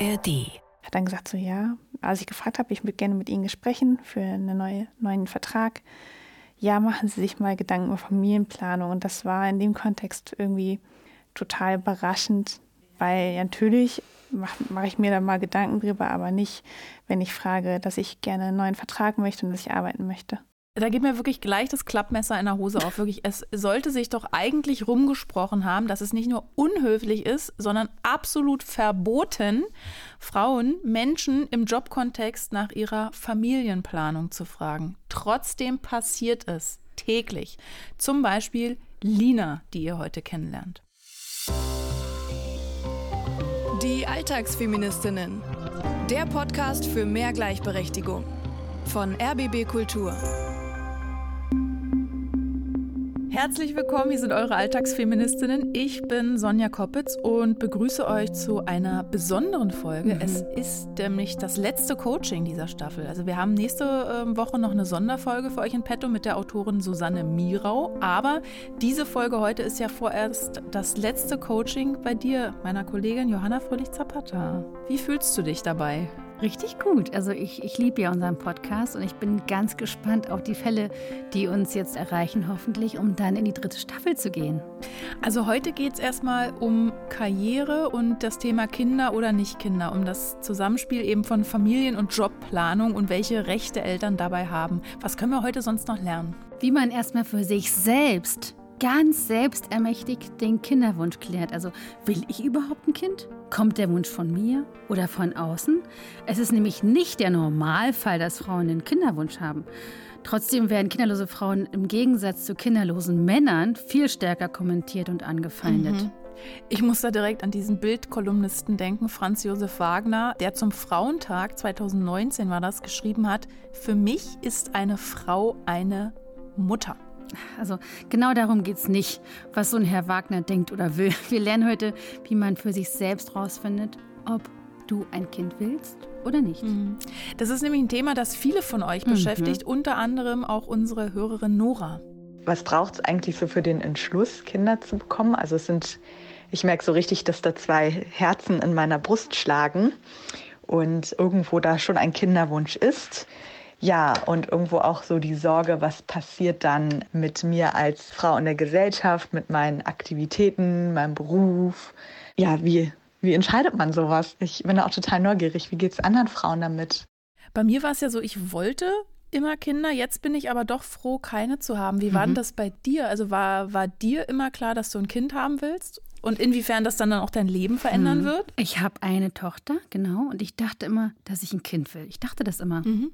ARD. Hat dann gesagt, so ja, als ich gefragt habe, ich würde gerne mit Ihnen sprechen für einen neue, neuen Vertrag. Ja, machen Sie sich mal Gedanken über Familienplanung. Und das war in dem Kontext irgendwie total überraschend, weil natürlich mache mach ich mir da mal Gedanken drüber, aber nicht, wenn ich frage, dass ich gerne einen neuen Vertrag möchte und dass ich arbeiten möchte. Da geht mir wirklich gleich das Klappmesser in der Hose auf. Wirklich, es sollte sich doch eigentlich rumgesprochen haben, dass es nicht nur unhöflich ist, sondern absolut verboten, Frauen, Menschen im Jobkontext nach ihrer Familienplanung zu fragen. Trotzdem passiert es täglich. Zum Beispiel Lina, die ihr heute kennenlernt. Die Alltagsfeministinnen. Der Podcast für mehr Gleichberechtigung. Von RBB Kultur. Herzlich willkommen, hier sind eure Alltagsfeministinnen. Ich bin Sonja Koppitz und begrüße euch zu einer besonderen Folge. Mhm. Es ist nämlich das letzte Coaching dieser Staffel. Also wir haben nächste ähm, Woche noch eine Sonderfolge für euch in petto mit der Autorin Susanne Mirau. Aber diese Folge heute ist ja vorerst das letzte Coaching bei dir, meiner Kollegin Johanna Fröhlich-Zapata. Wie fühlst du dich dabei? Richtig gut. Also ich, ich liebe ja unseren Podcast und ich bin ganz gespannt auf die Fälle, die uns jetzt erreichen, hoffentlich, um dann in die dritte Staffel zu gehen. Also heute geht es erstmal um Karriere und das Thema Kinder oder nicht Kinder, um das Zusammenspiel eben von Familien- und Jobplanung und welche Rechte Eltern dabei haben. Was können wir heute sonst noch lernen? Wie man erstmal für sich selbst ganz selbstermächtigt den Kinderwunsch klärt. Also will ich überhaupt ein Kind? Kommt der Wunsch von mir oder von außen? Es ist nämlich nicht der Normalfall, dass Frauen den Kinderwunsch haben. Trotzdem werden kinderlose Frauen im Gegensatz zu kinderlosen Männern viel stärker kommentiert und angefeindet. Mhm. Ich muss da direkt an diesen Bildkolumnisten denken, Franz Josef Wagner, der zum Frauentag 2019 war das geschrieben hat, für mich ist eine Frau eine Mutter. Also genau darum geht es nicht, was so ein Herr Wagner denkt oder will. Wir lernen heute, wie man für sich selbst rausfindet, ob du ein Kind willst oder nicht. Mhm. Das ist nämlich ein Thema, das viele von euch mhm. beschäftigt, unter anderem auch unsere Hörerin Nora. Was braucht es eigentlich so für den Entschluss, Kinder zu bekommen? Also es sind, ich merke so richtig, dass da zwei Herzen in meiner Brust schlagen und irgendwo da schon ein Kinderwunsch ist. Ja, und irgendwo auch so die Sorge, was passiert dann mit mir als Frau in der Gesellschaft, mit meinen Aktivitäten, meinem Beruf. Ja, wie, wie entscheidet man sowas? Ich bin da auch total neugierig. Wie geht es anderen Frauen damit? Bei mir war es ja so, ich wollte immer Kinder, jetzt bin ich aber doch froh, keine zu haben. Wie war denn mhm. das bei dir? Also war, war dir immer klar, dass du ein Kind haben willst? Und inwiefern das dann, dann auch dein Leben verändern mhm. wird? Ich habe eine Tochter, genau. Und ich dachte immer, dass ich ein Kind will. Ich dachte das immer. Mhm.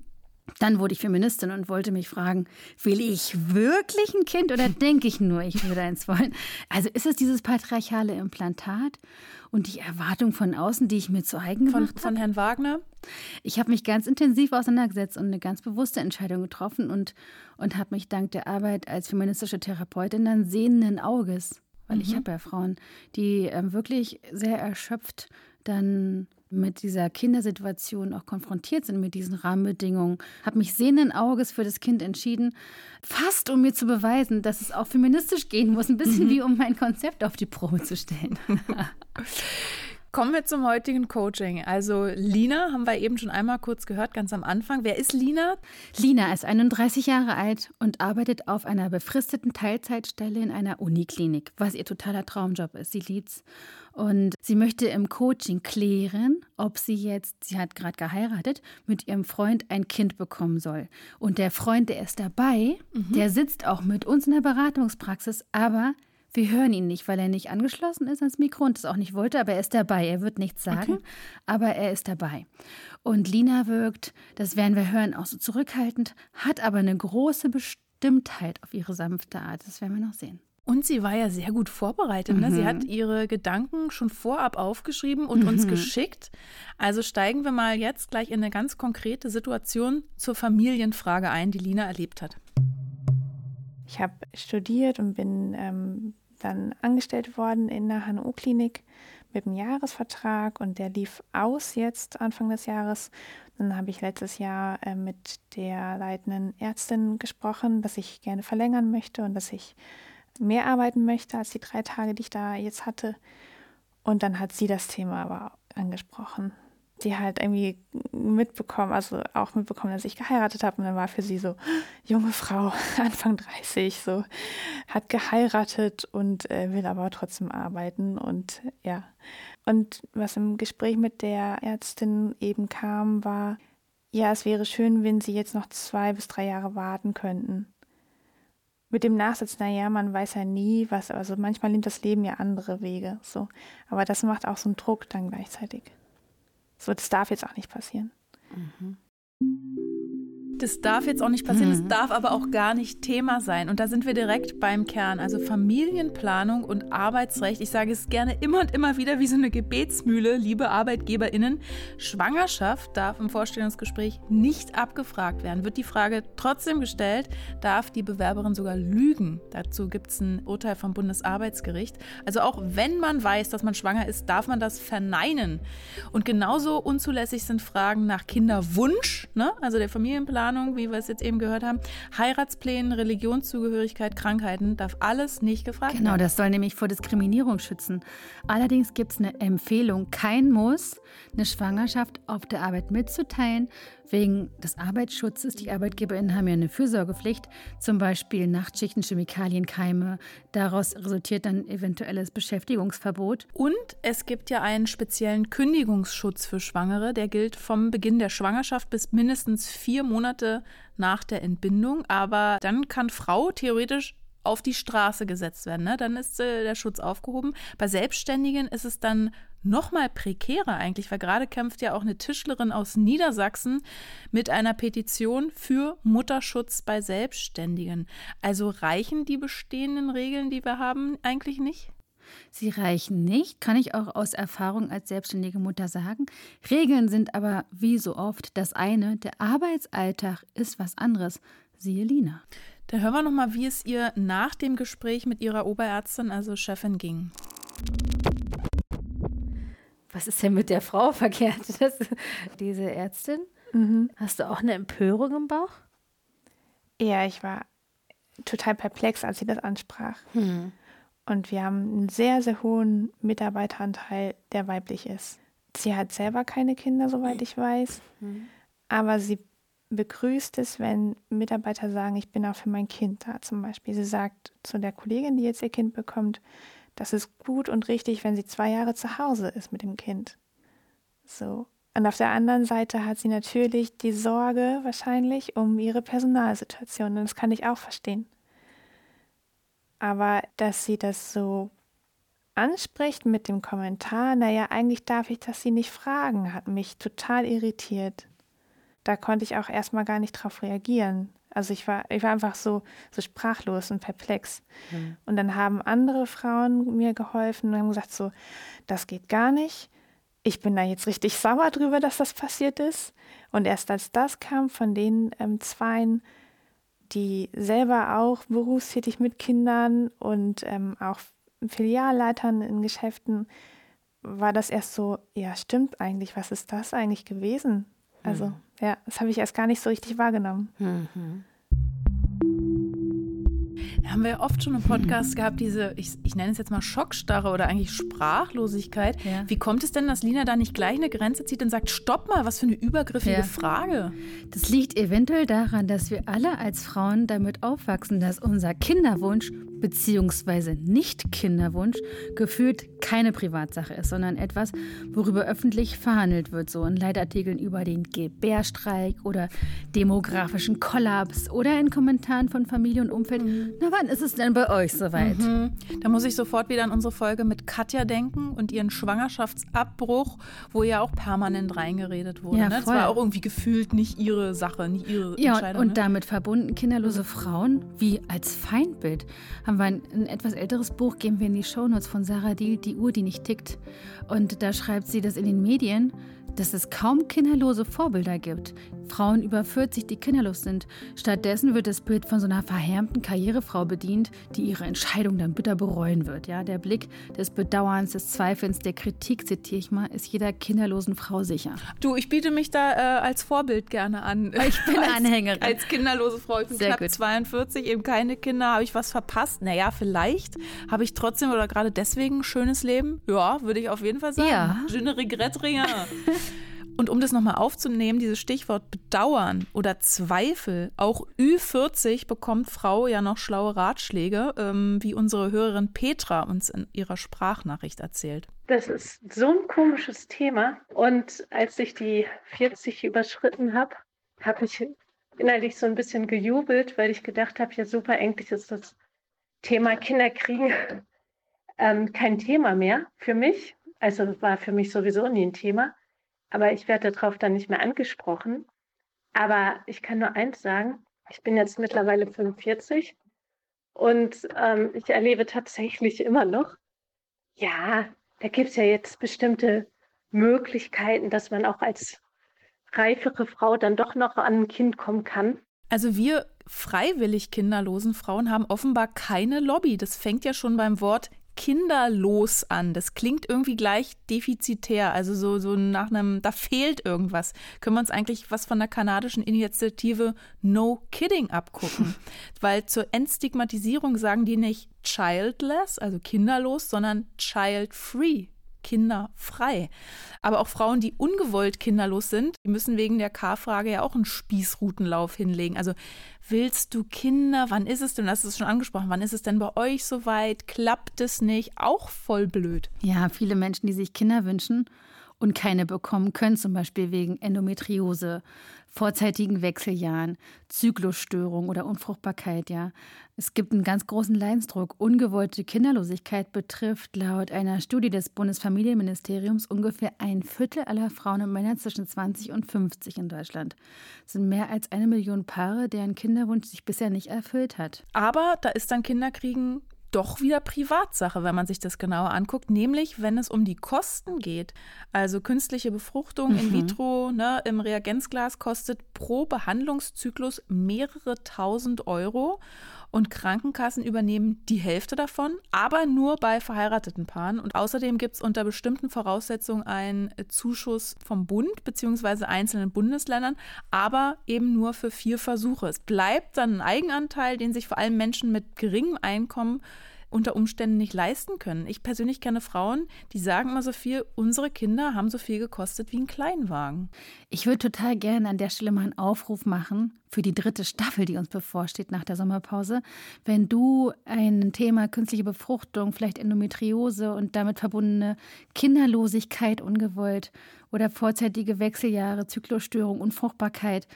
Dann wurde ich Feministin und wollte mich fragen, will ich wirklich ein Kind oder denke ich nur, ich würde eins wollen? Also ist es dieses patriarchale Implantat und die Erwartung von außen, die ich mir zu eigen gemacht habe? Von Herrn Wagner? Ich habe mich ganz intensiv auseinandergesetzt und eine ganz bewusste Entscheidung getroffen und, und habe mich dank der Arbeit als feministische Therapeutin dann sehenden Auges, weil mhm. ich habe ja Frauen, die äh, wirklich sehr erschöpft dann mit dieser Kindersituation auch konfrontiert sind, mit diesen Rahmenbedingungen, habe mich sehenden Auges für das Kind entschieden, fast um mir zu beweisen, dass es auch feministisch gehen muss, ein bisschen mhm. wie um mein Konzept auf die Probe zu stellen. Kommen wir zum heutigen Coaching. Also Lina haben wir eben schon einmal kurz gehört, ganz am Anfang. Wer ist Lina? Lina ist 31 Jahre alt und arbeitet auf einer befristeten Teilzeitstelle in einer Uniklinik, was ihr totaler Traumjob ist. Sie liebt's. Und sie möchte im Coaching klären, ob sie jetzt, sie hat gerade geheiratet, mit ihrem Freund ein Kind bekommen soll. Und der Freund, der ist dabei, mhm. der sitzt auch mit uns in der Beratungspraxis, aber wir hören ihn nicht, weil er nicht angeschlossen ist ans Mikro und es auch nicht wollte, aber er ist dabei. Er wird nichts sagen, okay. aber er ist dabei. Und Lina wirkt, das werden wir hören, auch so zurückhaltend, hat aber eine große Bestimmtheit auf ihre sanfte Art. Das werden wir noch sehen. Und sie war ja sehr gut vorbereitet. Ne? Sie mhm. hat ihre Gedanken schon vorab aufgeschrieben und mhm. uns geschickt. Also steigen wir mal jetzt gleich in eine ganz konkrete Situation zur Familienfrage ein, die Lina erlebt hat. Ich habe studiert und bin ähm, dann angestellt worden in der HNO-Klinik mit einem Jahresvertrag und der lief aus jetzt Anfang des Jahres. Dann habe ich letztes Jahr äh, mit der leitenden Ärztin gesprochen, dass ich gerne verlängern möchte und dass ich mehr arbeiten möchte als die drei Tage, die ich da jetzt hatte. Und dann hat sie das Thema aber angesprochen, die halt irgendwie mitbekommen, also auch mitbekommen, dass ich geheiratet habe. Und dann war für sie so, junge Frau, Anfang 30, so, hat geheiratet und äh, will aber trotzdem arbeiten. Und ja. Und was im Gespräch mit der Ärztin eben kam, war, ja, es wäre schön, wenn sie jetzt noch zwei bis drei Jahre warten könnten. Mit dem Nachsatz, naja, man weiß ja nie, was, also manchmal nimmt das Leben ja andere Wege, so. Aber das macht auch so einen Druck dann gleichzeitig. So, das darf jetzt auch nicht passieren. Mhm. Das darf jetzt auch nicht passieren, mhm. darf aber auch gar nicht Thema sein. Und da sind wir direkt beim Kern, also Familienplanung und Arbeitsrecht. Ich sage es gerne immer und immer wieder wie so eine Gebetsmühle, liebe ArbeitgeberInnen. Schwangerschaft darf im Vorstellungsgespräch nicht abgefragt werden. Wird die Frage trotzdem gestellt, darf die Bewerberin sogar lügen. Dazu gibt es ein Urteil vom Bundesarbeitsgericht. Also auch wenn man weiß, dass man schwanger ist, darf man das verneinen. Und genauso unzulässig sind Fragen nach Kinderwunsch, ne? also der Familienplanung Planung, wie wir es jetzt eben gehört haben, Heiratsplänen, Religionszugehörigkeit, Krankheiten, darf alles nicht gefragt genau, werden. Genau, das soll nämlich vor Diskriminierung schützen. Allerdings gibt es eine Empfehlung, kein Muss, eine Schwangerschaft auf der Arbeit mitzuteilen, Wegen des Arbeitsschutzes, die ArbeitgeberInnen haben ja eine Fürsorgepflicht, zum Beispiel Nachtschichten, Chemikalien, Keime. Daraus resultiert dann eventuelles Beschäftigungsverbot. Und es gibt ja einen speziellen Kündigungsschutz für Schwangere, der gilt vom Beginn der Schwangerschaft bis mindestens vier Monate nach der Entbindung. Aber dann kann Frau theoretisch auf die Straße gesetzt werden. Ne? Dann ist äh, der Schutz aufgehoben. Bei Selbstständigen ist es dann noch mal prekärer eigentlich, weil gerade kämpft ja auch eine Tischlerin aus Niedersachsen mit einer Petition für Mutterschutz bei Selbstständigen. Also reichen die bestehenden Regeln, die wir haben, eigentlich nicht? Sie reichen nicht, kann ich auch aus Erfahrung als selbstständige Mutter sagen. Regeln sind aber wie so oft das eine, der Arbeitsalltag ist was anderes. Siehe Lina. Da hören wir noch mal, wie es ihr nach dem Gespräch mit ihrer Oberärztin, also Chefin, ging was ist denn mit der Frau verkehrt? Das, diese Ärztin? Mhm. Hast du auch eine Empörung im Bauch? Ja, ich war total perplex, als sie das ansprach. Mhm. Und wir haben einen sehr, sehr hohen Mitarbeiteranteil, der weiblich ist. Sie hat selber keine Kinder, soweit ich weiß. Mhm. Aber sie begrüßt es, wenn Mitarbeiter sagen, ich bin auch für mein Kind da zum Beispiel. Sie sagt zu der Kollegin, die jetzt ihr Kind bekommt, das ist gut und richtig, wenn sie zwei Jahre zu Hause ist mit dem Kind. So. Und auf der anderen Seite hat sie natürlich die Sorge wahrscheinlich um ihre Personalsituation. Und das kann ich auch verstehen. Aber dass sie das so anspricht mit dem Kommentar, naja, eigentlich darf ich das sie nicht fragen, hat mich total irritiert. Da konnte ich auch erstmal gar nicht drauf reagieren. Also ich war, ich war einfach so, so sprachlos und perplex. Mhm. Und dann haben andere Frauen mir geholfen und haben gesagt, so, das geht gar nicht. Ich bin da jetzt richtig sauer drüber, dass das passiert ist. Und erst als das kam von den ähm, Zweien, die selber auch berufstätig mit Kindern und ähm, auch Filialleitern in Geschäften, war das erst so, ja, stimmt eigentlich, was ist das eigentlich gewesen? Also, mhm. Ja, das habe ich erst gar nicht so richtig wahrgenommen. Mhm. Da haben wir oft schon im Podcast gehabt, diese, ich, ich, nenne es jetzt mal Schockstarre oder eigentlich Sprachlosigkeit. Ja. Wie kommt es denn, dass Lina da nicht gleich eine Grenze zieht und sagt, stopp mal, was für eine übergriffige ja. Frage? Das liegt eventuell daran, dass wir alle als Frauen damit aufwachsen, dass unser Kinderwunsch bzw. Nicht-Kinderwunsch gefühlt keine Privatsache ist, sondern etwas, worüber öffentlich verhandelt wird, so in Leitartikeln über den Gebärstreik oder demografischen Kollaps oder in Kommentaren von Familie und Umfeld. Mhm. Na, wann ist es denn bei euch soweit? Mhm. Da muss ich sofort wieder an unsere Folge mit Katja denken und ihren Schwangerschaftsabbruch, wo ja auch permanent reingeredet wurde. Ja, ne? Das war auch irgendwie gefühlt nicht ihre Sache, nicht ihre ja, Entscheidung. Und, ne? damit verbunden kinderlose Frauen wie als Feindbild haben wir ein, ein, etwas älteres Buch, geben wir in die Shownotes von Sarah Diel, Die Uhr, die nicht tickt. Und da schreibt sie, dass in den Medien dass es kaum kinderlose Vorbilder gibt. Frauen über 40, die kinderlos sind. Stattdessen wird das Bild von so einer verhärmten Karrierefrau bedient, die ihre Entscheidung dann bitter bereuen wird. Ja, der Blick des Bedauerns, des Zweifelns, der Kritik, zitiere ich mal, ist jeder kinderlosen Frau sicher. Du, ich biete mich da äh, als Vorbild gerne an. Ich bin als, Anhängerin. Als kinderlose Frau. Ich bin Sehr knapp gut. 42, eben keine Kinder. Habe ich was verpasst? Naja, vielleicht habe ich trotzdem oder gerade deswegen ein schönes Leben. Ja, würde ich auf jeden Fall sagen. Ja. Je ne regrette rien. Und um das nochmal aufzunehmen, dieses Stichwort Bedauern oder Zweifel, auch Ü40 bekommt Frau ja noch schlaue Ratschläge, ähm, wie unsere Hörerin Petra uns in ihrer Sprachnachricht erzählt. Das ist so ein komisches Thema. Und als ich die 40 überschritten habe, habe ich innerlich so ein bisschen gejubelt, weil ich gedacht habe, ja super, eigentlich ist das Thema Kinderkriegen ähm, kein Thema mehr für mich. Also war für mich sowieso nie ein Thema aber ich werde darauf dann nicht mehr angesprochen. Aber ich kann nur eins sagen, ich bin jetzt mittlerweile 45 und ähm, ich erlebe tatsächlich immer noch, ja, da gibt es ja jetzt bestimmte Möglichkeiten, dass man auch als reifere Frau dann doch noch an ein Kind kommen kann. Also wir freiwillig kinderlosen Frauen haben offenbar keine Lobby. Das fängt ja schon beim Wort kinderlos an. Das klingt irgendwie gleich defizitär, also so, so nach einem, da fehlt irgendwas. Können wir uns eigentlich was von der kanadischen Initiative No Kidding abgucken? Weil zur Entstigmatisierung sagen die nicht childless, also kinderlos, sondern kinderfrei. Aber auch Frauen, die ungewollt kinderlos sind, müssen wegen der K-Frage ja auch einen Spießrutenlauf hinlegen. Also willst du Kinder? Wann ist es denn? Das ist schon angesprochen. Wann ist es denn bei euch soweit? Klappt es nicht? Auch voll blöd. Ja, viele Menschen, die sich Kinder wünschen und keine bekommen können, zum Beispiel wegen Endometriose, vorzeitigen Wechseljahren, Zyklusstörung oder Unfruchtbarkeit, ja. Es gibt einen ganz großen Leidensdruck. Ungewollte Kinderlosigkeit betrifft laut einer Studie des Bundesfamilienministeriums ungefähr ein Viertel aller Frauen und Männer zwischen 20 und 50 in Deutschland. Es sind mehr als eine Million Paare, deren Kinderwunsch sich bisher nicht erfüllt hat. Aber da ist dann Kinderkriegen doch wieder Privatsache, wenn man sich das genauer anguckt, nämlich wenn es um die Kosten geht. Also künstliche Befruchtung mhm. in vitro ne, im Reagenzglas kostet pro Behandlungszyklus mehrere tausend Euro und Krankenkassen übernehmen die Hälfte davon, aber nur bei verheirateten Paaren. Und außerdem gibt es unter bestimmten Voraussetzungen einen Zuschuss vom Bund bzw. einzelnen Bundesländern, aber eben nur für vier Versuche. Es bleibt dann ein Eigenanteil, den sich vor allem Menschen mit geringem Einkommen unter Umständen nicht leisten können. Ich persönlich kenne Frauen, die sagen immer so viel, unsere Kinder haben so viel gekostet wie ein Kleinwagen. Ich würde total gerne an der Stelle mal einen Aufruf machen für die dritte Staffel, die uns bevorsteht nach der Sommerpause. Wenn du ein Thema künstliche Befruchtung, vielleicht Endometriose und damit verbundene Kinderlosigkeit ungewollt oder vorzeitige Wechseljahre, Zyklusstörung, Unfruchtbarkeit,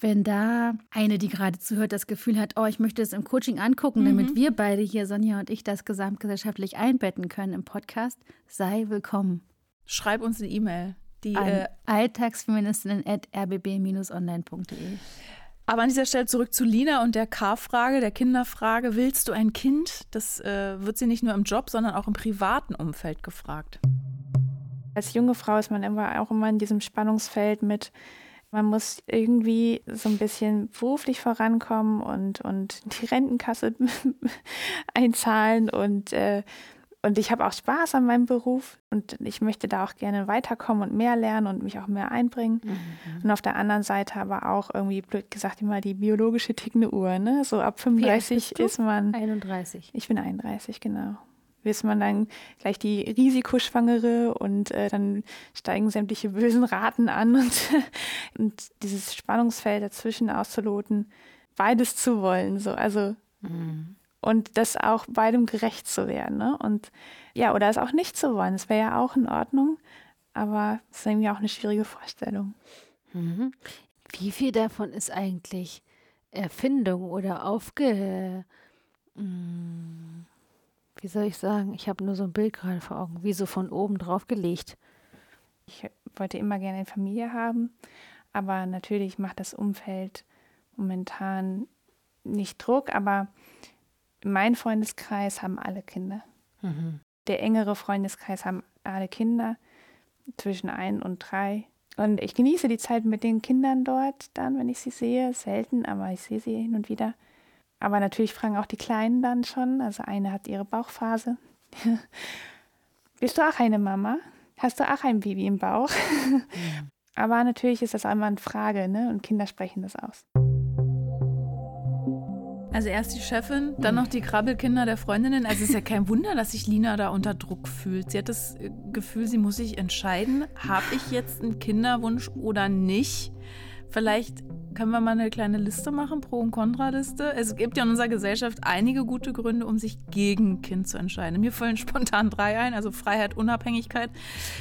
wenn da eine, die gerade zuhört, das Gefühl hat, oh, ich möchte es im Coaching angucken, mhm. damit wir beide hier, Sonja und ich, das gesamtgesellschaftlich einbetten können im Podcast, sei willkommen. Schreib uns eine E-Mail. Die äh, alltagsfeministinnen.rbb-online.de. Aber an dieser Stelle zurück zu Lina und der K-Frage, der Kinderfrage. Willst du ein Kind? Das äh, wird sie nicht nur im Job, sondern auch im privaten Umfeld gefragt. Als junge Frau ist man immer auch immer in diesem Spannungsfeld mit, man muss irgendwie so ein bisschen beruflich vorankommen und, und die Rentenkasse einzahlen und äh, und ich habe auch Spaß an meinem Beruf und ich möchte da auch gerne weiterkommen und mehr lernen und mich auch mehr einbringen. Mhm. Und auf der anderen Seite aber auch irgendwie, blöd gesagt, immer die biologische tickende Uhr. Ne? So ab 35 ist man. 31. Ich bin 31, genau. Ist man dann gleich die Risikoschwangere und äh, dann steigen sämtliche bösen Raten an und, und dieses Spannungsfeld dazwischen auszuloten, beides zu wollen. So. Also mhm und das auch beidem gerecht zu werden. Ne? Und ja, oder es auch nicht zu wollen. Das wäre ja auch in Ordnung, aber es ist irgendwie auch eine schwierige Vorstellung. Mhm. Wie viel davon ist eigentlich Erfindung oder aufge. Hm, wie soll ich sagen? Ich habe nur so ein Bild gerade vor Augen, wie so von oben drauf gelegt. Ich wollte immer gerne eine Familie haben, aber natürlich macht das Umfeld momentan nicht Druck, aber mein Freundeskreis haben alle Kinder. Mhm. Der engere Freundeskreis haben alle Kinder zwischen ein und drei. Und ich genieße die Zeit mit den Kindern dort dann, wenn ich sie sehe. Selten, aber ich sehe sie hin und wieder. Aber natürlich fragen auch die Kleinen dann schon. Also eine hat ihre Bauchphase. Bist du auch eine Mama? Hast du auch ein Baby im Bauch? Aber natürlich ist das einmal eine Frage, ne? Und Kinder sprechen das aus. Also erst die Chefin, dann noch die Krabbelkinder der Freundinnen. Also es ist ja kein Wunder, dass sich Lina da unter Druck fühlt. Sie hat das äh, Gefühl, sie muss sich entscheiden, habe ich jetzt einen Kinderwunsch oder nicht. Vielleicht können wir mal eine kleine Liste machen, Pro- und Kontraliste. Es gibt ja in unserer Gesellschaft einige gute Gründe, um sich gegen Kind zu entscheiden. Mir fallen spontan drei ein, also Freiheit, Unabhängigkeit.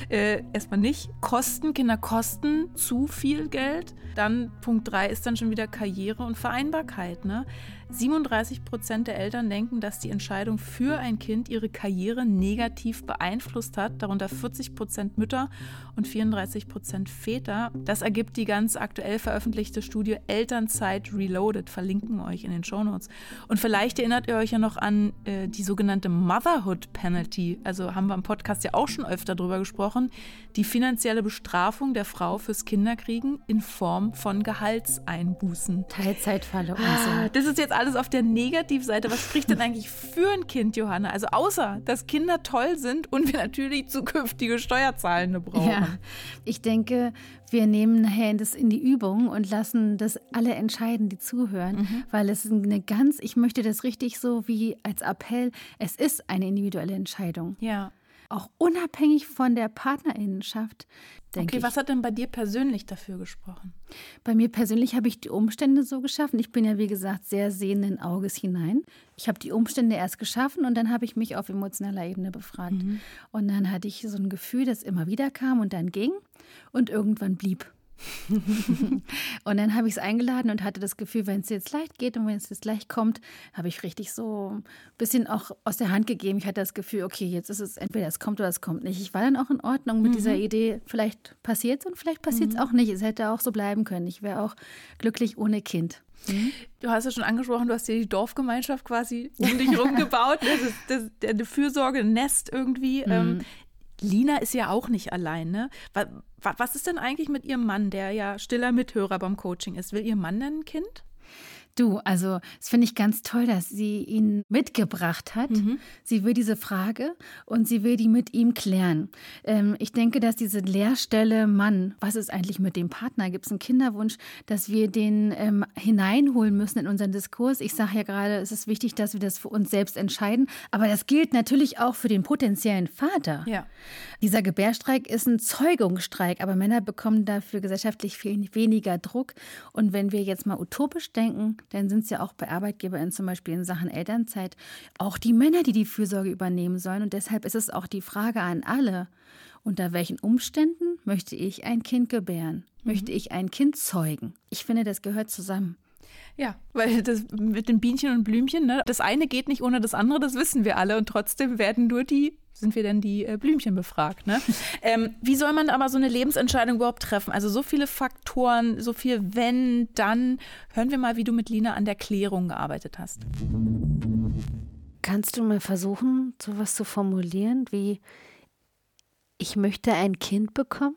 Äh, erstmal nicht. Kosten, Kinder kosten zu viel Geld. Dann Punkt drei ist dann schon wieder Karriere und Vereinbarkeit. Ne? 37 Prozent der Eltern denken, dass die Entscheidung für ein Kind ihre Karriere negativ beeinflusst hat, darunter 40 Prozent Mütter und 34 Prozent Väter. Das ergibt die ganz aktuell veröffentlichte Studie Elternzeit Reloaded, verlinken wir euch in den Shownotes. Und vielleicht erinnert ihr euch ja noch an äh, die sogenannte Motherhood Penalty, also haben wir im Podcast ja auch schon öfter drüber gesprochen, die finanzielle Bestrafung der Frau fürs Kinderkriegen in Form von Gehaltseinbußen. Teilzeitfalle und so. Ah, Das ist jetzt alles auf der Negativseite. Was spricht denn eigentlich für ein Kind, Johanna? Also außer, dass Kinder toll sind und wir natürlich zukünftige Steuerzahlende brauchen. Ja, ich denke, wir nehmen nachher das in die Übung und lassen das alle entscheiden, die zuhören, weil es ist eine ganz, ich möchte das richtig so wie als Appell, es ist eine individuelle Entscheidung. Ja. Auch unabhängig von der Partnerinnenschaft, Okay, ich. was hat denn bei dir persönlich dafür gesprochen? Bei mir persönlich habe ich die Umstände so geschaffen. Ich bin ja, wie gesagt, sehr sehenden Auges hinein. Ich habe die Umstände erst geschaffen und dann habe ich mich auf emotionaler Ebene befragt. Und dann hatte ich so ein Gefühl, das immer wieder kam und dann ging und irgendwann blieb. und dann habe ich es eingeladen und hatte das Gefühl, wenn es jetzt leicht geht und wenn es jetzt leicht kommt, habe ich richtig so ein bisschen auch aus der Hand gegeben. Ich hatte das Gefühl, okay, jetzt ist es entweder es kommt oder es kommt nicht. Ich war dann auch in Ordnung mit dieser Idee, vielleicht passiert es und vielleicht passiert es auch nicht. Es hätte auch so bleiben können. Ich wäre auch glücklich ohne Kind. Du hast ja schon angesprochen, du hast dir die Dorfgemeinschaft quasi um dich herum gebaut. Das ist, das ist eine Fürsorge, ein Nest irgendwie. Ähm, Lina ist ja auch nicht allein. Ne? Was, was ist denn eigentlich mit ihrem Mann, der ja stiller Mithörer beim Coaching ist? Will ihr Mann denn ein Kind? Du, also das finde ich ganz toll, dass sie ihn mitgebracht hat. Sie will diese Frage und sie will die mit ihm klären. Ähm, ich denke, dass diese Leerstelle, Mann, was ist eigentlich mit dem Partner? Gibt es einen Kinderwunsch, dass wir den ähm, hineinholen müssen in unseren Diskurs? Ich sage ja gerade, es ist wichtig, dass wir das für uns selbst entscheiden, aber das gilt natürlich auch für den potenziellen Vater. Ja. Dieser Gebärstreik ist ein Zeugungsstreik, aber Männer bekommen dafür gesellschaftlich viel weniger Druck. Und wenn wir jetzt mal utopisch denken, dann sind es ja auch bei ArbeitgeberInnen zum Beispiel in Sachen Elternzeit auch die Männer, die die Fürsorge übernehmen sollen. Und deshalb ist es auch die Frage an alle, unter welchen Umständen möchte ich ein Kind gebären? Möchte ich ein Kind zeugen? Ich finde, das gehört zusammen. Ja, weil das mit den Bienchen und Blümchen, ne, das eine geht nicht ohne das andere, das wissen wir alle. Und trotzdem werden nur die, sind wir denn die äh, Blümchen befragt. Ne? ähm, wie soll man aber so eine Lebensentscheidung überhaupt treffen? Also so viele Faktoren, so viel wenn, dann. Hören wir mal, wie du mit Lina an der Klärung gearbeitet hast. Kannst du mal versuchen, sowas zu formulieren wie ich möchte ein Kind bekommen?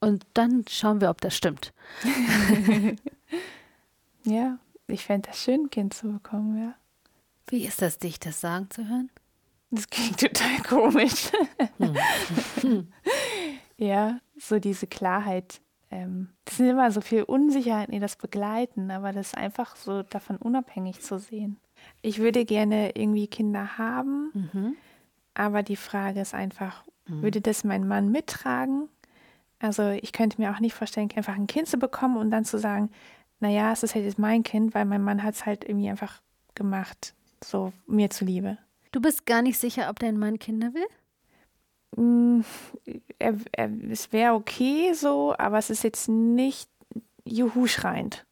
Und dann schauen wir, ob das stimmt. Ja, ich fände das schön, ein Kind zu bekommen, ja. Wie ist das, dich das sagen zu hören? Das klingt total komisch. ja, so diese Klarheit. Ähm, das sind immer so viel Unsicherheiten, die das begleiten, aber das ist einfach so davon unabhängig zu sehen. Ich würde gerne irgendwie Kinder haben, aber die Frage ist einfach, würde das mein Mann mittragen? Also ich könnte mir auch nicht vorstellen, einfach ein Kind zu bekommen und dann zu sagen, naja, es ist halt jetzt mein Kind, weil mein Mann hat es halt irgendwie einfach gemacht, so mir zuliebe. Du bist gar nicht sicher, ob dein Mann Kinder will? Mm, Er, er, es wäre okay so, aber es ist jetzt nicht juhu schreiend.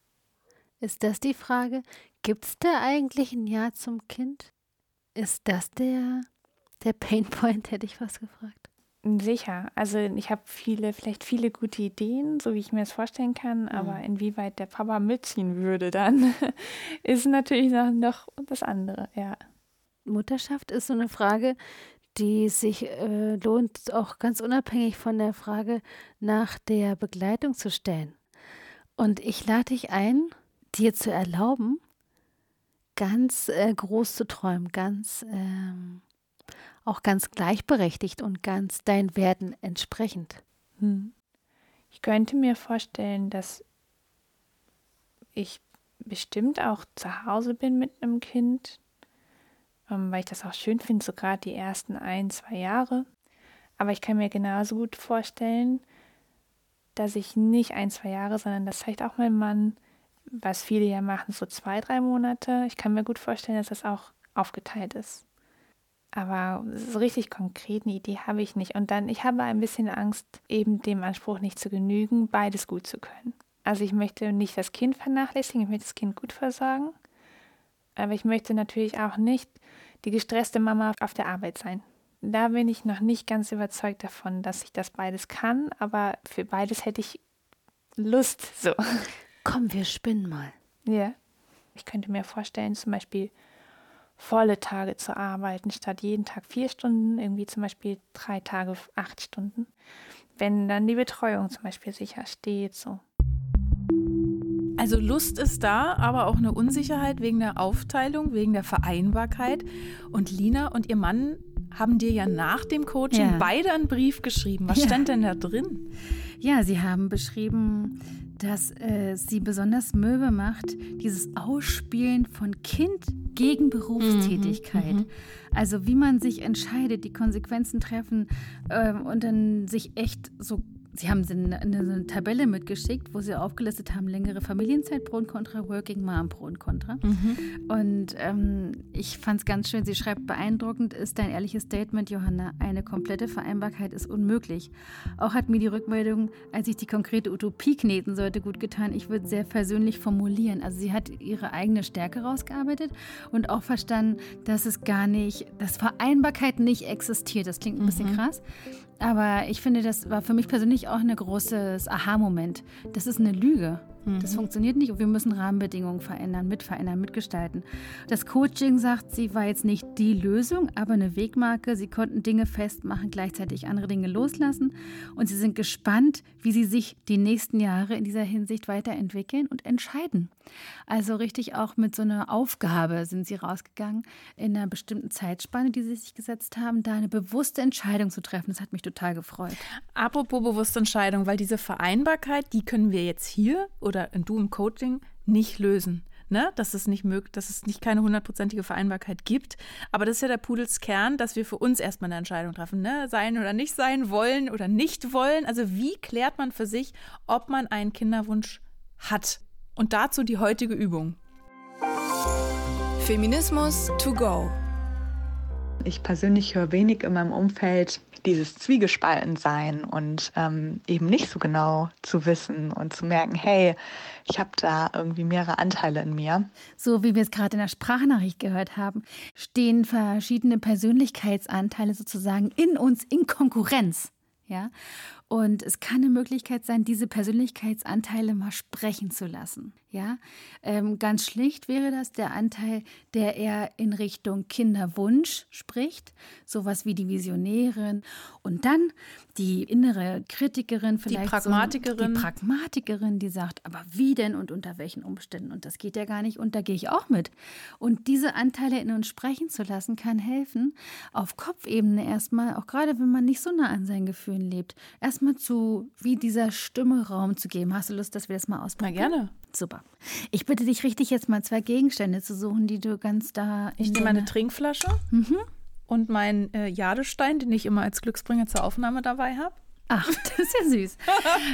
Ist das die Frage? Gibt es da eigentlich ein Ja zum Kind? Ist das der, der Painpoint, hätte ich fast gefragt. Sicher. Also ich habe viele, vielleicht viele gute Ideen, so wie ich mir das vorstellen kann, aber inwieweit der Papa mitziehen würde dann, ist natürlich noch, noch das andere, ja. Mutterschaft ist so eine Frage, die sich äh, lohnt, auch ganz unabhängig von der Frage nach der Begleitung zu stellen. Und ich lade dich ein, dir zu erlauben, ganz äh, groß zu träumen, ganz ähm, auch ganz gleichberechtigt und ganz deinen Werten entsprechend. Hm. Ich könnte mir vorstellen, dass ich bestimmt auch zu Hause bin mit einem Kind, ähm, weil ich das auch schön finde, so gerade die ersten ein, zwei Jahre. Aber ich kann mir genauso gut vorstellen, dass ich nicht ein, zwei Jahre, sondern das zeigt auch mein Mann, was viele ja machen, so zwei, drei Monate. Ich kann mir gut vorstellen, dass das auch aufgeteilt ist. Aber so richtig konkret eine Idee habe ich nicht. Und dann, ich habe ein bisschen Angst, eben dem Anspruch nicht zu genügen, beides gut zu können. Also ich möchte nicht das Kind vernachlässigen, ich möchte das Kind gut versorgen. Aber ich möchte natürlich auch nicht die gestresste Mama auf der Arbeit sein. Da bin ich noch nicht ganz überzeugt davon, dass ich das beides kann, aber für beides hätte ich Lust. So. Komm, wir spinnen mal. Ja. Ich könnte mir vorstellen, zum Beispiel volle Tage zu arbeiten, statt jeden Tag vier Stunden, irgendwie zum Beispiel drei Tage acht Stunden. Wenn dann die Betreuung zum Beispiel sicher steht, so. Also Lust ist da, aber auch eine Unsicherheit wegen der Aufteilung, wegen der Vereinbarkeit. Und Lina und ihr Mann haben dir ja nach dem Coaching ja. beide einen Brief geschrieben. Was ja. stand denn da drin? Ja, sie haben beschrieben, dass äh, sie besonders Möbe macht, dieses Ausspielen von Kind gegen Berufstätigkeit. Mhm, mhm, also wie man sich entscheidet, die Konsequenzen treffen äh, und dann sich echt so Sie haben eine, eine, Tabelle mitgeschickt, wo Sie aufgelistet haben, längere Familienzeit pro und contra, Working Mom pro und contra. Mhm. Und ähm, ich fand es ganz schön, sie schreibt, beeindruckend ist dein ehrliches Statement, Johanna. Eine komplette Vereinbarkeit ist unmöglich. Auch hat mir die Rückmeldung, als ich die konkrete Utopie kneten sollte, gut getan. Ich würde sehr versöhnlich formulieren. Also sie hat ihre eigene Stärke rausgearbeitet und auch verstanden, dass es gar nicht, dass Vereinbarkeit nicht existiert. Das klingt ein bisschen mhm. krass. Aber ich finde, das war für mich persönlich auch ein großes Aha-Moment. Das ist eine Lüge. Das mhm. funktioniert nicht und wir müssen Rahmenbedingungen verändern, mitverändern, mitgestalten. Das Coaching sagt, sie war jetzt nicht die Lösung, aber eine Wegmarke. Sie konnten Dinge festmachen, gleichzeitig andere Dinge loslassen und sie sind gespannt, wie sie sich die nächsten Jahre in dieser Hinsicht weiterentwickeln und entscheiden. Also richtig auch mit so einer Aufgabe sind sie rausgegangen, in einer bestimmten Zeitspanne, die sie sich gesetzt haben, da eine bewusste Entscheidung zu treffen. Das hat mich total gefreut. Apropos bewusste Entscheidung, weil diese Vereinbarkeit, die können wir jetzt hier oder oder du im Coaching nicht lösen. Ne? Dass es nicht möglich, dass es nicht keine hundertprozentige Vereinbarkeit gibt. Aber das ist ja der Pudelskern, dass wir für uns erstmal eine Entscheidung treffen, ne? Sein oder nicht sein, wollen oder nicht wollen. Also wie klärt man für sich, ob man einen Kinderwunsch hat? Und dazu die heutige Übung. Feminismus to go. Ich persönlich höre wenig in meinem Umfeld dieses Zwiegespaltensein und ähm, eben nicht so genau zu wissen und zu merken, hey, ich habe da irgendwie mehrere Anteile in mir. So wie wir es gerade in der Sprachnachricht gehört haben, stehen verschiedene Persönlichkeitsanteile sozusagen in uns in Konkurrenz. Ja? Und es kann eine Möglichkeit sein, diese Persönlichkeitsanteile mal sprechen zu lassen. Ja, ähm, ganz schlicht wäre das der Anteil, der eher in Richtung Kinderwunsch spricht, sowas wie die Visionärin und dann die innere Kritikerin, vielleicht die Pragmatikerin, so, die Pragmatikerin, die sagt, aber wie denn und unter welchen Umständen und das geht ja gar nicht und da gehe ich auch mit. Und diese Anteile in uns sprechen zu lassen, kann helfen, auf Kopfebene erstmal, auch gerade wenn man nicht so nah an seinen Gefühlen lebt, erstmal zu wie dieser Stimme Raum zu geben. Hast du Lust, dass wir das mal ausprobieren? Na gerne. Super. Ich bitte dich richtig jetzt mal zwei Gegenstände zu suchen, die du ganz da. Ich nehme meine Trinkflasche mhm. und meinen äh, Jadestein, den ich immer als Glücksbringer zur Aufnahme dabei habe. Ach, das ist ja süß.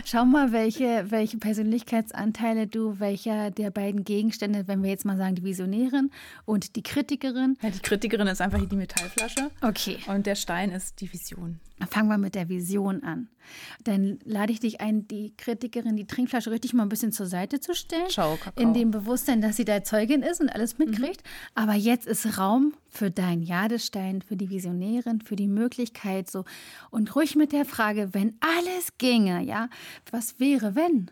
Schau mal, welche, welche Persönlichkeitsanteile du, welcher der beiden Gegenstände, wenn wir jetzt mal sagen, die Visionärin und die Kritikerin. Ja, die Kritikerin ist einfach die Metallflasche. Okay. Und der Stein ist die Vision. Fangen wir mit der Vision an. Dann lade ich dich ein, die Kritikerin die Trinkflasche richtig mal ein bisschen zur Seite zu stellen. Schau, Kakao. In dem Bewusstsein, dass sie da Zeugin ist und alles mitkriegt. Mhm. Aber jetzt ist Raum für dein Jadestein, für die Visionärin, für die Möglichkeit so. Und ruhig mit der Frage, wenn alles ginge, ja, was wäre, wenn?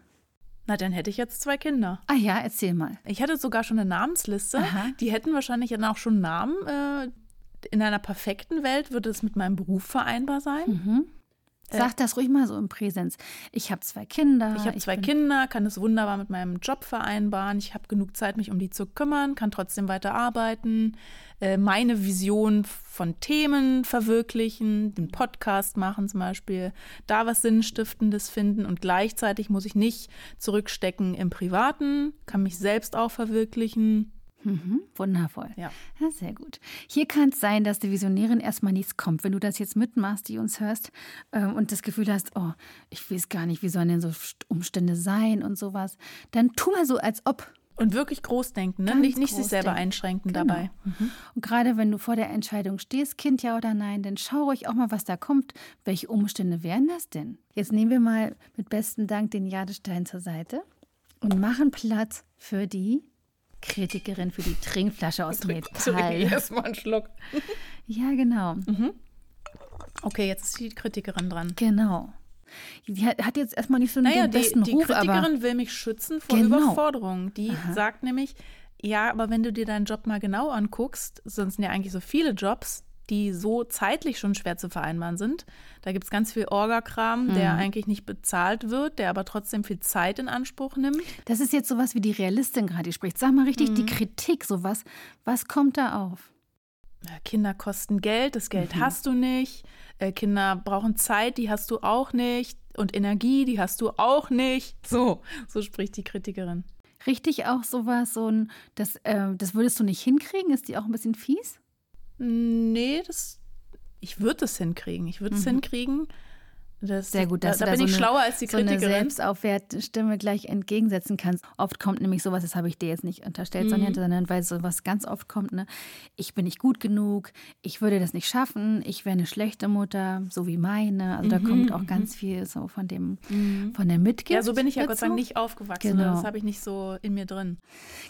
Na, dann hätte ich jetzt zwei Kinder. Ah ja, erzähl mal. Ich hatte sogar schon eine Namensliste. Aha. Die hätten wahrscheinlich dann auch schon Namen. Äh, in einer perfekten Welt würde es mit meinem Beruf vereinbar sein. Mhm. Sag das ruhig mal so im Präsens. Ich habe zwei Kinder. Ich habe zwei Kinder, kann es wunderbar mit meinem Job vereinbaren. Ich habe genug Zeit, mich um die zu kümmern, kann trotzdem weiter arbeiten, äh, meine Vision von Themen verwirklichen, den Podcast machen zum Beispiel, da was Sinnstiftendes finden und gleichzeitig muss ich nicht zurückstecken im Privaten, kann mich selbst auch verwirklichen. Mhm, wundervoll. Ja. ja. Sehr gut. Hier kann es sein, dass der Visionärin erstmal nichts kommt. Wenn du das jetzt mitmachst, die uns hörst ähm, und das Gefühl hast, oh, ich weiß gar nicht, wie sollen denn so Umstände sein und sowas, dann tu mal so, als ob. Und wirklich groß denken, ne? nicht, nicht sich selber einschränken genau. dabei. Mhm. Und gerade wenn du vor der Entscheidung stehst, Kind ja oder nein, dann schau ruhig auch mal, was da kommt. Welche Umstände wären das denn? Jetzt nehmen wir mal mit bestem Dank den Jadestein zur Seite und machen Platz für die Kritikerin für die Trinkflasche aus Metall. Erstmal einen Schluck. Ja, genau. Mhm. Okay, jetzt ist die Kritikerin dran. Genau. Die hat jetzt erstmal nicht so naja, besten die, Ruf, die Kritikerin will mich schützen vor genau. Überforderung. Die Aha. sagt nämlich, ja, aber wenn du dir deinen Job mal genau anguckst, sonst sind ja eigentlich so viele Jobs, die so zeitlich schon schwer zu vereinbaren sind. Da gibt es ganz viel Orgakram, der mhm. eigentlich nicht bezahlt wird, der aber trotzdem viel Zeit in Anspruch nimmt. Das ist jetzt sowas, wie die Realistin gerade spricht. Sag mal richtig, mhm. die Kritik, sowas, was kommt da auf? Kinder kosten Geld, das Geld mhm. hast du nicht. Äh, Kinder brauchen Zeit, die hast du auch nicht. Und Energie, die hast du auch nicht. So, so spricht die Kritikerin. Richtig auch sowas, so ein, das, äh, das würdest du nicht hinkriegen? Ist die auch ein bisschen fies? Nee, das, ich würde es hinkriegen. Ich würde es mhm. hinkriegen. Das, Sehr gut, dass da, da bin so ich eine, schlauer als die Kritikerin. So eine Selbstaufwertstimme gleich entgegensetzen kannst. Oft kommt nämlich sowas, das habe ich dir jetzt nicht unterstellt, mhm. sondern, sondern weil sowas ganz oft kommt, ne? Ich bin nicht gut genug, ich würde das nicht schaffen, ich wäre eine schlechte Mutter, so wie meine. Also da mhm. kommt auch ganz mhm. viel so von dem, mhm. von der Mitgift. Ja, so bin ich ja dazu. Gott sei Dank nicht aufgewachsen. Genau. Das habe ich nicht so in mir drin.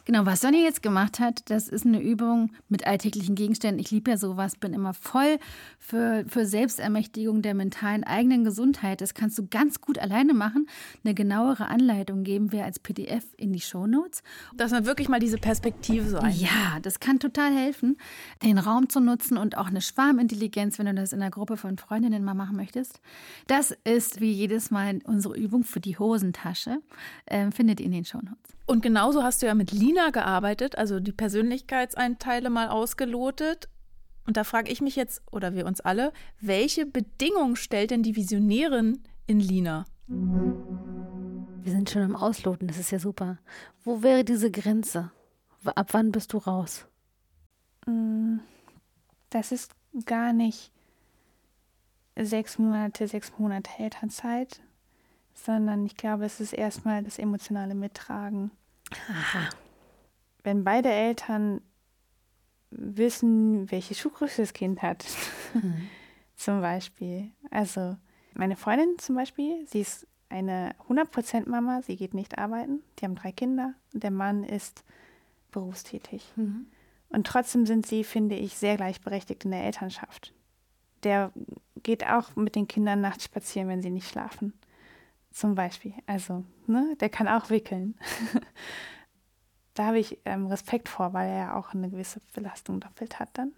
Genau, was Sonja jetzt gemacht hat, das ist eine Übung mit alltäglichen Gegenständen. Ich liebe ja sowas, bin immer voll für, für Selbstermächtigung der mentalen eigenen Gesundheit Gesundheit, das kannst du ganz gut alleine machen. Eine genauere Anleitung geben wir als PDF in die Shownotes. Dass man wirklich mal diese Perspektive so einnimmt. Ja, das kann total helfen, den Raum zu nutzen und auch eine Schwarmintelligenz, wenn du das in einer Gruppe von Freundinnen mal machen möchtest. Das ist wie jedes Mal unsere Übung für die Hosentasche. Ähm, findet ihr in den Shownotes. Und genauso hast du ja mit Lina gearbeitet, also die Persönlichkeitseinteilen mal ausgelotet. Und da frage ich mich jetzt, oder wir uns alle, welche Bedingungen stellt denn die Visionärin in Lina? Wir sind schon am Ausloten, das ist ja super. Wo wäre diese Grenze? Ab wann bist du raus? Mm, das ist gar nicht sechs Monate, sechs Monate Elternzeit, sondern ich glaube, es ist erstmal das emotionale Mittragen. Aha. Wenn beide Eltern wissen, welche Schuhgröße das Kind hat. Mhm. zum Beispiel. Also meine Freundin zum Beispiel, sie ist eine 100% Mama, sie geht nicht arbeiten, die haben drei Kinder, der Mann ist berufstätig. Mhm. Und trotzdem sind sie, finde ich, sehr gleichberechtigt in der Elternschaft. Der geht auch mit den Kindern nachts spazieren, wenn sie nicht schlafen. Zum Beispiel. Also, ne, der kann auch wickeln. da habe ich ähm, Respekt vor, weil er ja auch eine gewisse Belastung doppelt hat dann.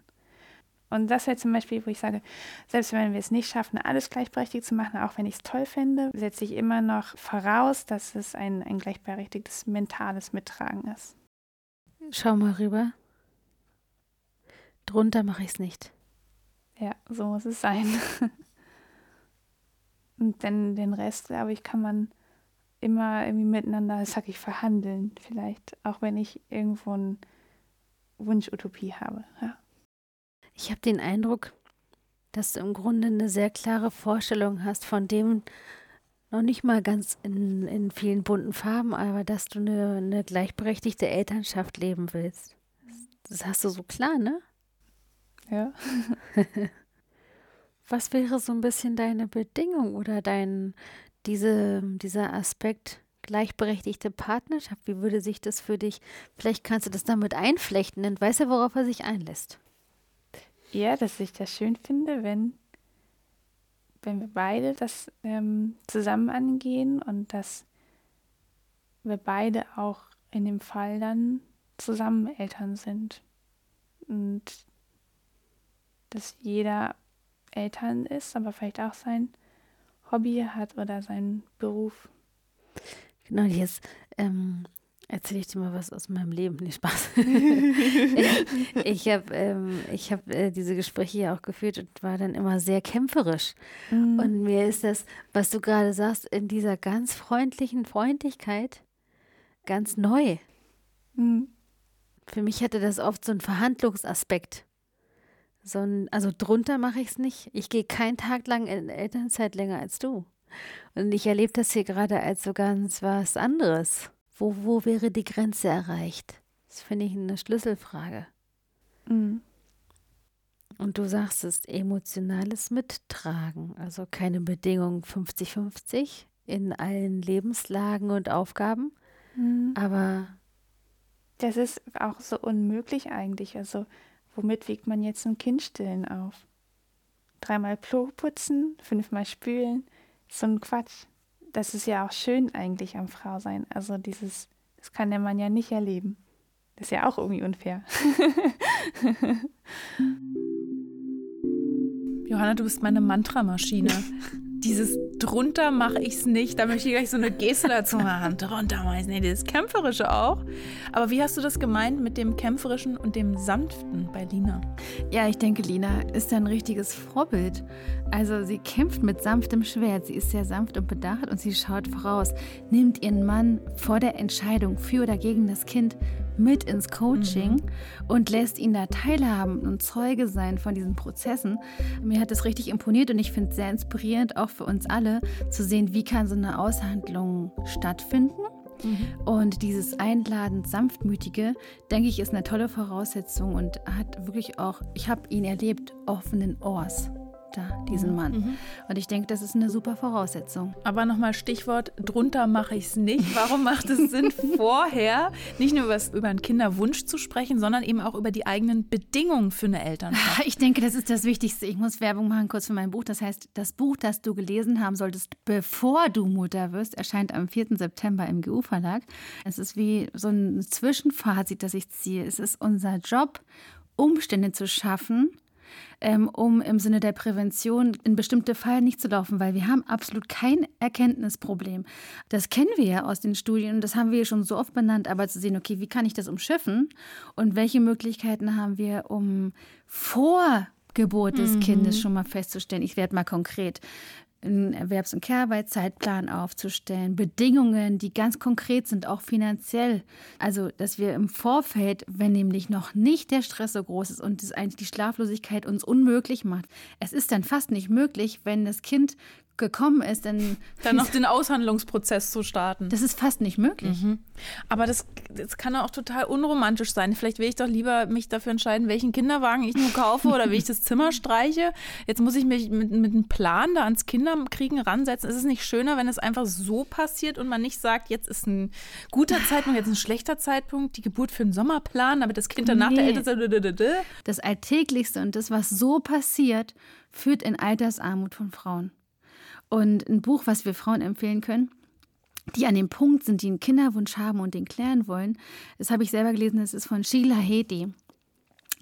Und das wäre zum Beispiel, wo ich sage, selbst wenn wir es nicht schaffen, alles gleichberechtigt zu machen, auch wenn ich es toll finde, setze ich immer noch voraus, dass es ein, ein gleichberechtigtes mentales Mittragen ist. Schau mal rüber. Drunter mache ich es nicht. Ja, so muss es sein. Und dann den Rest, glaube ich, kann man immer irgendwie miteinander, sag ich, verhandeln, vielleicht, auch wenn ich irgendwo eine Wunschutopie habe. Ja. Ich habe den Eindruck, dass du im Grunde eine sehr klare Vorstellung hast von dem, noch nicht mal ganz in, in vielen bunten Farben, aber dass du eine, eine gleichberechtigte Elternschaft leben willst. Das hast du so klar, ne? Ja. Was wäre so ein bisschen deine Bedingung oder dein, diese, dieser Aspekt gleichberechtigte Partnerschaft, wie würde sich das für dich, vielleicht kannst du das damit einflechten, dann weiß er, worauf er sich einlässt. Ja, dass ich das schön finde, wenn, wenn wir beide das ähm, zusammen angehen und dass wir beide auch in dem Fall dann zusammen Eltern sind. Und dass jeder Eltern ist, aber vielleicht auch sein Hobby hat oder seinen Beruf. Genau, jetzt ähm, erzähle ich dir mal was aus meinem Leben. Nee, Spaß. ich ich habe ähm, hab, äh, diese Gespräche ja auch geführt und war dann immer sehr kämpferisch. Mhm. Und mir ist das, was du gerade sagst, in dieser ganz freundlichen Freundlichkeit ganz neu. Mhm. Für mich hatte das oft so einen Verhandlungsaspekt. So ein, also drunter mache ich es nicht. Ich gehe keinen Tag lang in Elternzeit länger als du. Und ich erlebe das hier gerade als so ganz was anderes. Wo, wo wäre die Grenze erreicht? Das finde ich eine Schlüsselfrage. Mhm. Und du sagst es, emotionales Mittragen, also keine Bedingung 50-50 in allen Lebenslagen und Aufgaben, mhm. aber das ist auch so unmöglich eigentlich. Also, womit wiegt man jetzt ein Kind stillen auf? Dreimal Klo putzen, fünfmal spülen, so ein Quatsch. Das ist ja auch schön eigentlich am Frausein. Also dieses, das kann der Mann ja nicht erleben. Das ist ja auch irgendwie unfair. Johanna, du bist meine Mantramaschine. dieses drunter mache ich es nicht. Da möchte ich gleich so eine Geste dazu machen. Drunter mache ich es nicht. Das Kämpferische auch. Aber wie hast du das gemeint mit dem Kämpferischen und dem Sanften bei Lina? Ja, ich denke, Lina ist ein richtiges Vorbild. Also sie kämpft mit sanftem Schwert. Sie ist sehr sanft und bedacht und sie schaut voraus. Nimmt ihren Mann vor der Entscheidung für oder gegen das Kind mit ins Coaching mhm. und lässt ihn da teilhaben und Zeuge sein von diesen Prozessen. Mir hat das richtig imponiert und ich finde es sehr inspirierend, auch für uns alle, zu sehen, wie kann so eine Aushandlung stattfinden. Mhm. Und dieses einladend sanftmütige, denke ich, ist eine tolle Voraussetzung und hat wirklich auch, ich habe ihn erlebt, offenen Ohrs da, diesen mhm. Mann. Mhm. Und ich denke, das ist eine super Voraussetzung. Aber nochmal Stichwort, drunter mache ich es nicht. Warum macht es Sinn, vorher nicht nur über, über einen Kinderwunsch zu sprechen, sondern eben auch über die eigenen Bedingungen für eine Elternschaft? Ich denke, das ist das Wichtigste. Ich muss Werbung machen kurz für mein Buch. Das heißt, das Buch, das du gelesen haben solltest, bevor du Mutter wirst, erscheint am 4. September im GU-Verlag. Es ist wie so ein Zwischenfazit, das ich ziehe. Es ist unser Job, Umstände zu schaffen, ähm, um im Sinne der Prävention in bestimmte Fallen nicht zu laufen, weil wir haben absolut kein Erkenntnisproblem. Das kennen wir ja aus den Studien und das haben wir schon so oft benannt, aber zu sehen, okay, wie kann ich das umschiffen und welche Möglichkeiten haben wir, um vor Geburt des mhm. Kindes schon mal festzustellen. Ich werde mal konkret einen Erwerbs- und Kehrarbeitszeitplan aufzustellen, Bedingungen, die ganz konkret sind, auch finanziell. Also, dass wir im Vorfeld, wenn nämlich noch nicht der Stress so groß ist und das eigentlich die Schlaflosigkeit uns unmöglich macht, es ist dann fast nicht möglich, wenn das Kind gekommen ist, dann. Dann noch den Aushandlungsprozess zu starten. Das ist fast nicht möglich. Mhm. Aber das, das kann auch total unromantisch sein. Vielleicht will ich doch lieber mich dafür entscheiden, welchen Kinderwagen ich nur kaufe oder wie ich das Zimmer streiche. Jetzt muss ich mich mit, mit einem Plan da ans Kinderkriegen ransetzen. Ist es nicht schöner, wenn es einfach so passiert und man nicht sagt, jetzt ist ein guter Zeitpunkt, jetzt ein schlechter Zeitpunkt, die Geburt für einen Sommerplan, damit das Kind danach nee. der Eltern. Das Alltäglichste und das, was so passiert, führt in Altersarmut von Frauen. Und ein Buch, was wir Frauen empfehlen können, die an dem Punkt sind, die einen Kinderwunsch haben und den klären wollen, das habe ich selber gelesen, das ist von Sheila Hedi.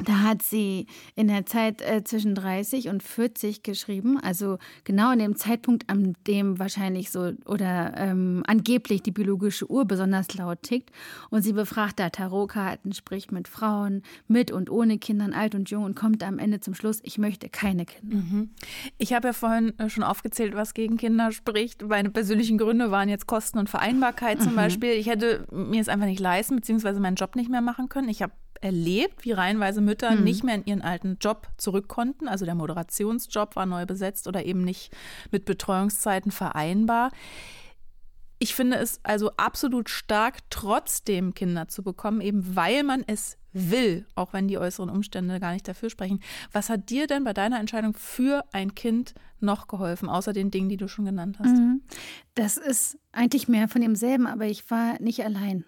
Da hat sie in der Zeit äh, zwischen 30 und 40 geschrieben, also genau in dem Zeitpunkt, an dem wahrscheinlich so oder ähm, angeblich die biologische Uhr besonders laut tickt. Und sie befragt da Tarotkarten, spricht mit Frauen, mit und ohne Kindern, alt und jung und kommt am Ende zum Schluss, ich möchte keine Kinder. Mhm. Ich habe ja vorhin äh, schon aufgezählt, was gegen Kinder spricht. Meine persönlichen Gründe waren jetzt Kosten und Vereinbarkeit zum mhm. Beispiel. Ich hätte mir es einfach nicht leisten, beziehungsweise meinen Job nicht mehr machen können. Ich habe erlebt, wie reihenweise Mütter mhm. nicht mehr in ihren alten Job zurück konnten. Also der Moderationsjob war neu besetzt oder eben nicht mit Betreuungszeiten vereinbar. Ich finde es also absolut stark, trotzdem Kinder zu bekommen, eben weil man es will, auch wenn die äußeren Umstände gar nicht dafür sprechen. Was hat dir denn bei deiner Entscheidung für ein Kind noch geholfen, außer den Dingen, die du schon genannt hast? Mhm. Das ist eigentlich mehr von demselben, aber ich war nicht allein.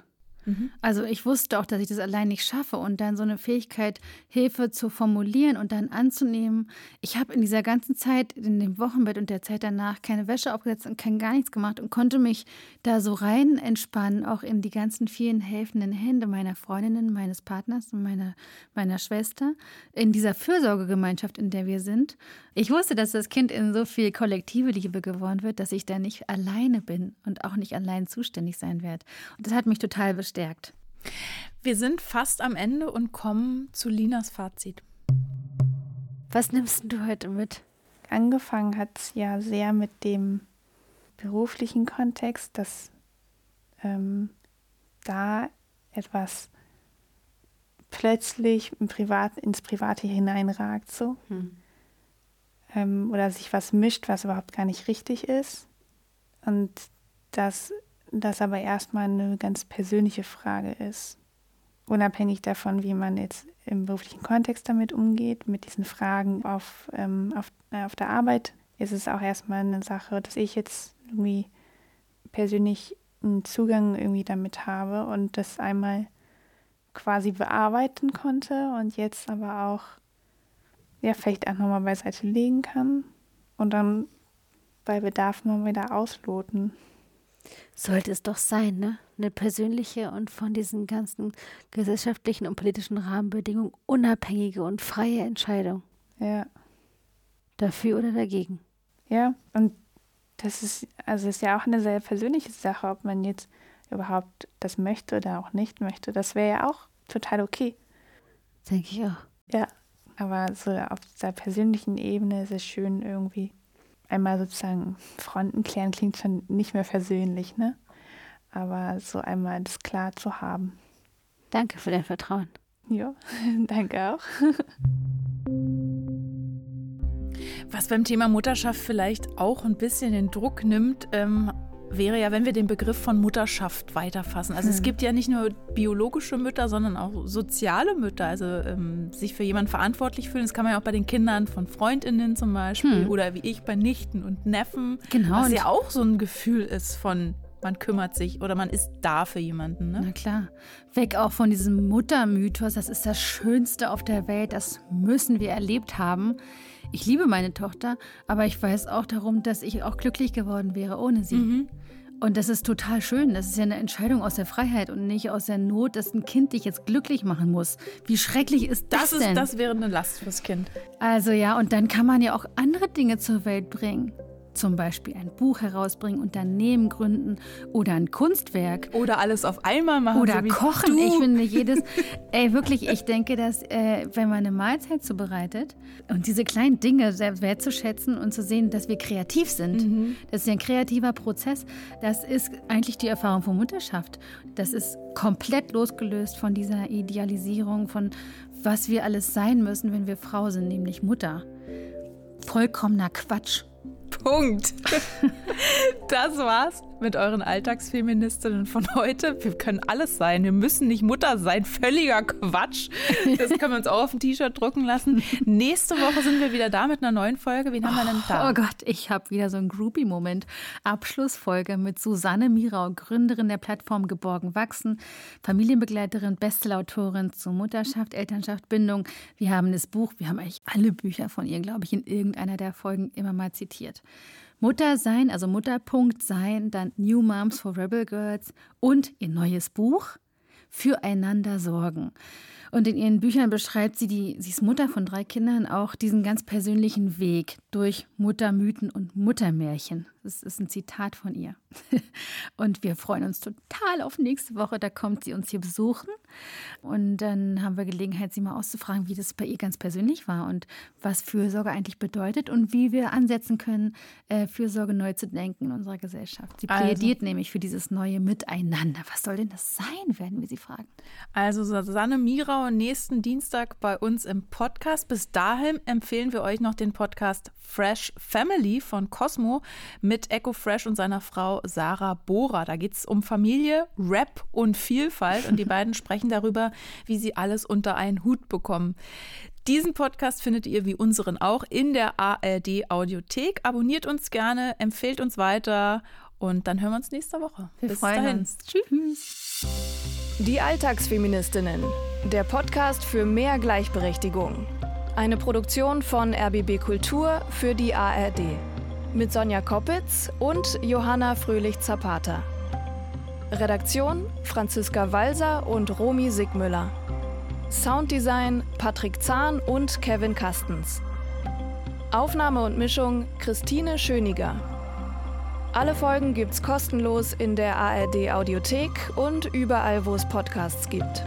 Mhm. Also ich wusste auch, dass ich das allein nicht schaffe und dann so eine Fähigkeit, Hilfe zu formulieren und dann anzunehmen. Ich habe in dieser ganzen Zeit, in dem Wochenbett und der Zeit danach, keine Wäsche aufgesetzt und kein gar nichts gemacht und konnte mich da so rein entspannen, auch in die ganzen vielen helfenden Hände meiner Freundinnen, meines Partners und meiner, meiner Schwester, in dieser Fürsorgegemeinschaft, in der wir sind. Ich wusste, dass das Kind in so viel kollektive Liebe geworden wird, dass ich da nicht alleine bin und auch nicht allein zuständig sein werde. Und das hat mich total bestärkt bestärkt. Wir sind fast am Ende und kommen zu Linas Fazit. Was nimmst du heute mit? Angefangen hat es ja sehr mit dem beruflichen Kontext, dass ähm, da etwas plötzlich im Privat, ins Private hineinragt, so. Hm. Ähm, oder sich was mischt, was überhaupt gar nicht richtig ist. Und das das aber erstmal eine ganz persönliche Frage ist. Unabhängig davon, wie man jetzt im beruflichen Kontext damit umgeht, mit diesen Fragen auf, ähm, auf, äh, auf der Arbeit, ist es auch erstmal eine Sache, dass ich jetzt irgendwie persönlich einen Zugang irgendwie damit habe und das einmal quasi bearbeiten konnte und jetzt aber auch ja vielleicht auch nochmal beiseite legen kann und dann bei Bedarf mal wieder ausloten. Sollte es doch sein, ne? Eine persönliche und von diesen ganzen gesellschaftlichen und politischen Rahmenbedingungen unabhängige und freie Entscheidung. Ja. Dafür oder dagegen. Ja, und das ist, also ist ja auch eine sehr persönliche Sache, ob man jetzt überhaupt das möchte oder auch nicht möchte. Das wäre ja auch total okay. Denke ich auch. Ja, aber so auf dieser persönlichen Ebene ist es schön irgendwie einmal sozusagen Fronten klären klingt schon nicht mehr versöhnlich, ne? Aber so einmal das klar zu haben. Danke für dein Vertrauen. Ja, danke auch. Was beim Thema Mutterschaft vielleicht auch ein bisschen den Druck nimmt, ähm, wäre ja, wenn wir den Begriff von Mutterschaft weiterfassen. Also hm. es gibt ja nicht nur biologische Mütter, sondern auch soziale Mütter. Also ähm, sich für jemanden verantwortlich fühlen, das kann man ja auch bei den Kindern von Freundinnen zum Beispiel hm. oder wie ich bei Nichten und Neffen. Genau. Was ja auch so ein Gefühl ist von man kümmert sich oder man ist da für jemanden. Ne? Na klar. Weg auch von diesem Muttermythos, das ist das Schönste auf der Welt, das müssen wir erlebt haben. Ich liebe meine Tochter, aber ich weiß auch darum, dass ich auch glücklich geworden wäre ohne sie. Mhm. Und das ist total schön. Das ist ja eine Entscheidung aus der Freiheit und nicht aus der Not, dass ein Kind dich jetzt glücklich machen muss. Wie schrecklich ist das, das denn? das wäre eine Last fürs Kind. Also ja, und dann kann man ja auch andere Dinge zur Welt bringen zum Beispiel ein Buch herausbringen, Unternehmen gründen oder ein Kunstwerk. Oder alles auf einmal machen. Oder so kochen. Du. Ich finde jedes, ey, wirklich, ich denke, dass äh, wenn man eine Mahlzeit zubereitet und diese kleinen Dinge sehr wertzuschätzen und zu sehen, dass wir kreativ sind, mhm. das ist ja ein kreativer Prozess, das ist eigentlich die Erfahrung von Mutterschaft. Das ist komplett losgelöst von dieser Idealisierung von was wir alles sein müssen, wenn wir Frau sind, nämlich Mutter. Vollkommener Quatsch. Punkt. Das war's mit euren Alltagsfeministinnen von heute. Wir können alles sein. Wir müssen nicht Mutter sein. Völliger Quatsch. Das können wir uns auch auf ein T-Shirt drucken lassen. Nächste Woche sind wir wieder da mit einer neuen Folge. Wen haben wir denn da? Oh Gott, ich habe wieder so einen Groupie-Moment. Abschlussfolge mit Susanne Mirau, Gründerin der Plattform Geborgen Wachsen, Familienbegleiterin, Bestsellerautorin zur Mutterschaft, Elternschaft, Bindung. Wir haben das Buch, wir haben eigentlich alle Bücher von ihr, glaube ich, in irgendeiner der Folgen immer mal zitiert. Mutter sein, also Mutterpunkt sein, dann New Moms for Rebel Girls und ihr neues Buch Füreinander sorgen. Und in ihren Büchern beschreibt sie, die, sie ist Mutter von drei Kindern, auch diesen ganz persönlichen Weg durch Muttermythen und Muttermärchen. Das ist ein Zitat von ihr. Und wir freuen uns total auf nächste Woche. Da kommt sie uns hier besuchen. Und dann haben wir Gelegenheit, sie mal auszufragen, wie das bei ihr ganz persönlich war und was Fürsorge eigentlich bedeutet und wie wir ansetzen können, äh, Fürsorge neu zu denken in unserer Gesellschaft. Sie also plädiert also. nämlich für dieses neue Miteinander. Was soll denn das sein, werden wir sie fragen. Also Susanne Mirau nächsten Dienstag bei uns im Podcast. Bis dahin empfehlen wir euch noch den Podcast Fresh Family von Cosmo mit Echo Fresh und seiner Frau Sarah Bohrer. Da geht es um Familie, Rap und Vielfalt und die beiden sprechen darüber, wie sie alles unter einen Hut bekommen. Diesen Podcast findet ihr wie unseren auch in der ARD Audiothek. Abonniert uns gerne, empfehlt uns weiter und dann hören wir uns nächste Woche. Wir Bis freuen dahin. uns. Tschüss. Die Alltagsfeministinnen, der Podcast für mehr Gleichberechtigung. Eine Produktion von RBB Kultur für die ARD. Mit Sonja Koppitz und Johanna Fröhlich-Zapata. Redaktion Franziska Walser und Romy Sigmüller. Sounddesign Patrick Zahn und Kevin Kastens. Aufnahme und Mischung Christine Schöniger. Alle Folgen gibt's kostenlos in der ARD Audiothek und überall, wo es Podcasts gibt.